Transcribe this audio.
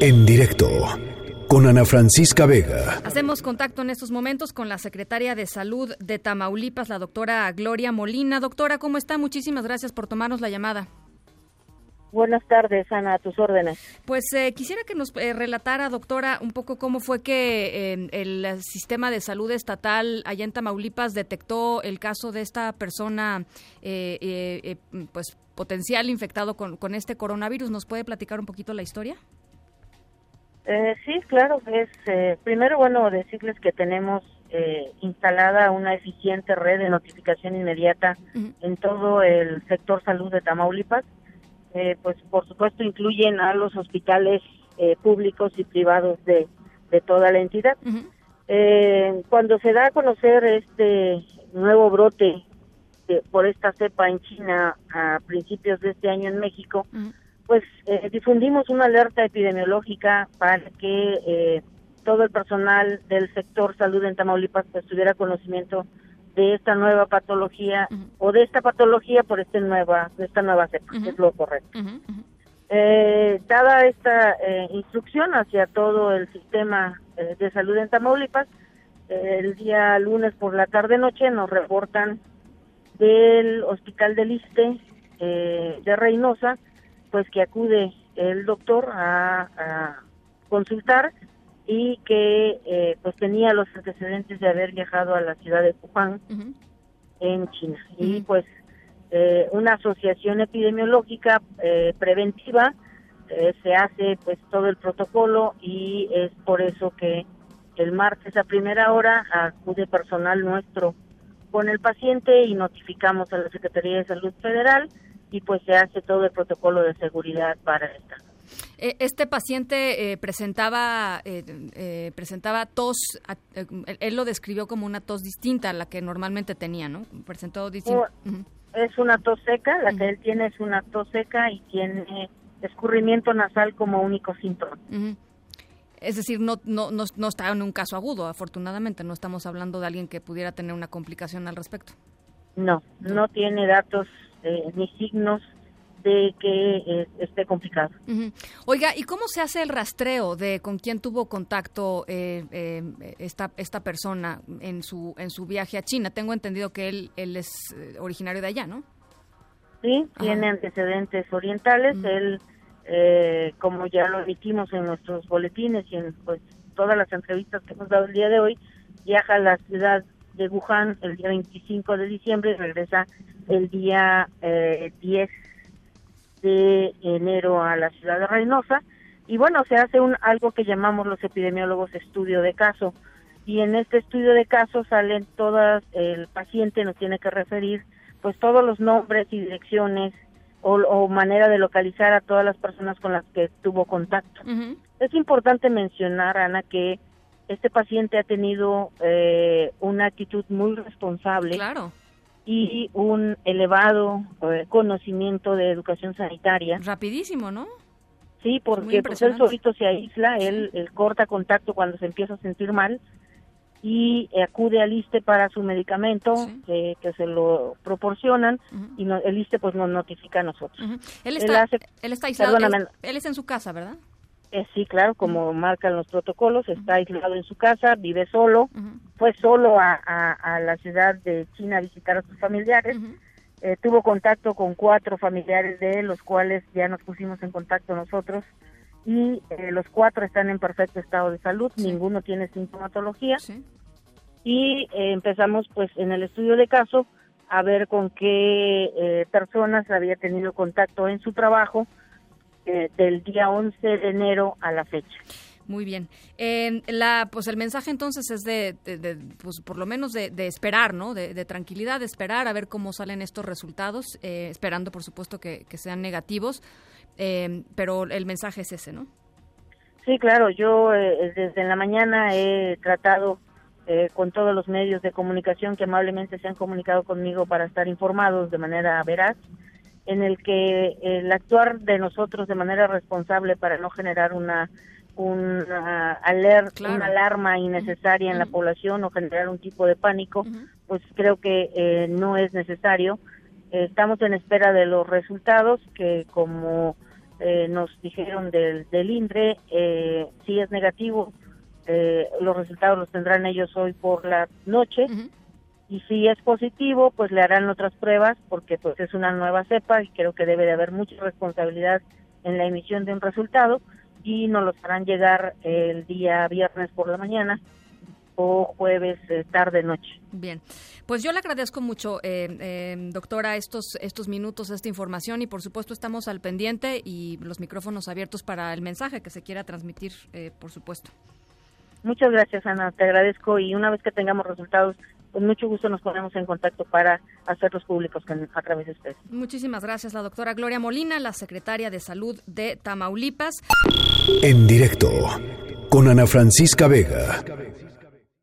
En directo con Ana Francisca Vega. Hacemos contacto en estos momentos con la secretaria de Salud de Tamaulipas, la doctora Gloria Molina. Doctora, ¿cómo está? Muchísimas gracias por tomarnos la llamada. Buenas tardes, Ana, a tus órdenes. Pues eh, quisiera que nos eh, relatara, doctora, un poco cómo fue que eh, el sistema de salud estatal allá en Tamaulipas detectó el caso de esta persona, pues potencial infectado con, con, este coronavirus. ¿Nos puede platicar un poquito la historia? Sí, claro. Es primero, bueno, decirles que tenemos instalada una eficiente red de notificación inmediata en todo el sector salud de Tamaulipas eh, pues por supuesto incluyen a los hospitales eh, públicos y privados de, toda la entidad. Eh, cuando se da a conocer este nuevo brote por esta cepa en China a principios de este año en México, pues difundimos una alerta epidemiológica para que todo el personal del sector salud en Tamaulipas pues, tuviera conocimiento de esta nueva patología o de esta patología por esta nueva, de esta nueva cepa, es lo correcto. Eh, dada esta eh, instrucción hacia todo el sistema eh, de salud en Tamaulipas, el día lunes por la tarde-noche nos reportan del Hospital del Iste de Reynosa, pues que acude el doctor a consultar y que eh, pues tenía los antecedentes de haber viajado a la ciudad de Wuhan en China. Y pues eh, una asociación epidemiológica eh, preventiva se hace pues todo el protocolo y es por eso que el martes a primera hora acude personal nuestro con el paciente y notificamos a la Secretaría de Salud Federal y pues se hace todo el protocolo de seguridad para esta eh, este paciente eh, presentaba eh, presentaba tos, él lo describió como una tos distinta a la que normalmente tenía, ¿no? Presentó distinto. Es una tos seca, la que él tiene es una tos seca y tiene escurrimiento nasal como único síntoma. Es decir, no, no, no, no, está en un caso agudo, afortunadamente. No estamos hablando de alguien que pudiera tener una complicación al respecto. No, no tiene datos ni signos de que eh, esté complicado. Oiga, ¿y cómo se hace el rastreo de con quién tuvo contacto eh, eh, esta esta persona en su en su viaje a China? Tengo entendido que él él es originario de allá, ¿no? Sí, tiene antecedentes orientales. Él, como ya lo emitimos en nuestros boletines y en pues todas las entrevistas que hemos dado el día de hoy, viaja a la ciudad de Wuhan el día 25 de diciembre y regresa el día eh, 10 de enero a la ciudad de Reynosa. Y bueno, se hace un algo que llamamos los epidemiólogos estudio de caso. Y en este estudio de caso salen todas, el paciente nos tiene que referir pues todos los nombres y direcciones o, manera de localizar a todas las personas con las que tuvo contacto. Es importante mencionar, Ana, que este paciente ha tenido eh, una actitud muy responsable. Claro y un elevado eh, conocimiento de educación sanitaria. Rapidísimo, ¿no? Sí, porque pues él solito se aísla, él, corta contacto cuando se empieza a sentir mal y acude al ISTE para su medicamento que, se lo proporcionan y el ISTE pues nos notifica a nosotros. Él está, él, está aislado, él, es en su casa, ¿verdad? Eh, sí, claro, como marcan los protocolos, está aislado en su casa, vive solo, fue solo a, a, la ciudad de China a visitar a sus familiares, eh, tuvo contacto con cuatro familiares de él, los cuales ya nos pusimos en contacto nosotros, y eh, los cuatro están en perfecto estado de salud, ninguno tiene sintomatología, y empezamos pues en el estudio de caso a ver con qué personas había tenido contacto en su trajo, eh, del día 11 de enero a la fecha. Muy bien. la, pues el mensaje entonces es de, pues por lo menos de, esperar, ¿no? De, tranquilidad, de esperar a ver cómo salen estos resultados, eh, esperando por supuesto que, sean negativos, eh, pero el mensaje es ese, ¿no? Sí, claro. Yo desde la mañana he tratado con todos los medios de comunicación que amablemente se han comunicado conmigo para estar informados de manera veraz en el que el actuar de nosotros de manera responsable para no generar una una alerta, una alarma innecesaria en la población o generar un tipo de pánico, pues creo que eh, no es necesario. estamos en espera de los resultados que como eh, nos dijeron del, del INDRE, eh, si es negativo, eh, los resultados los tendrán ellos hoy por la noche. Y si es positivo, pues le harán otras pruebas porque pues es una nueva cepa y creo que debe de haber mucha responsabilidad en la emisión de un resultado y nos los harán llegar el día viernes por la mañana o jueves eh, tarde noche. Bien, pues yo le agradezco mucho, eh, eh, doctora, estos estos minutos, esta información y por supuesto estamos al pendiente y los micrófonos abiertos para el mensaje que se quiera transmitir, por supuesto. Muchas gracias, Ana, te agradezco y una vez que tengamos resultados, con mucho gusto nos ponemos en contacto para hacerlos públicos a través de ustedes. Muchísimas gracias, la doctora Gloria Molina, la secretaria de Salud de Tamaulipas. En directo, con Ana Francisca Vega.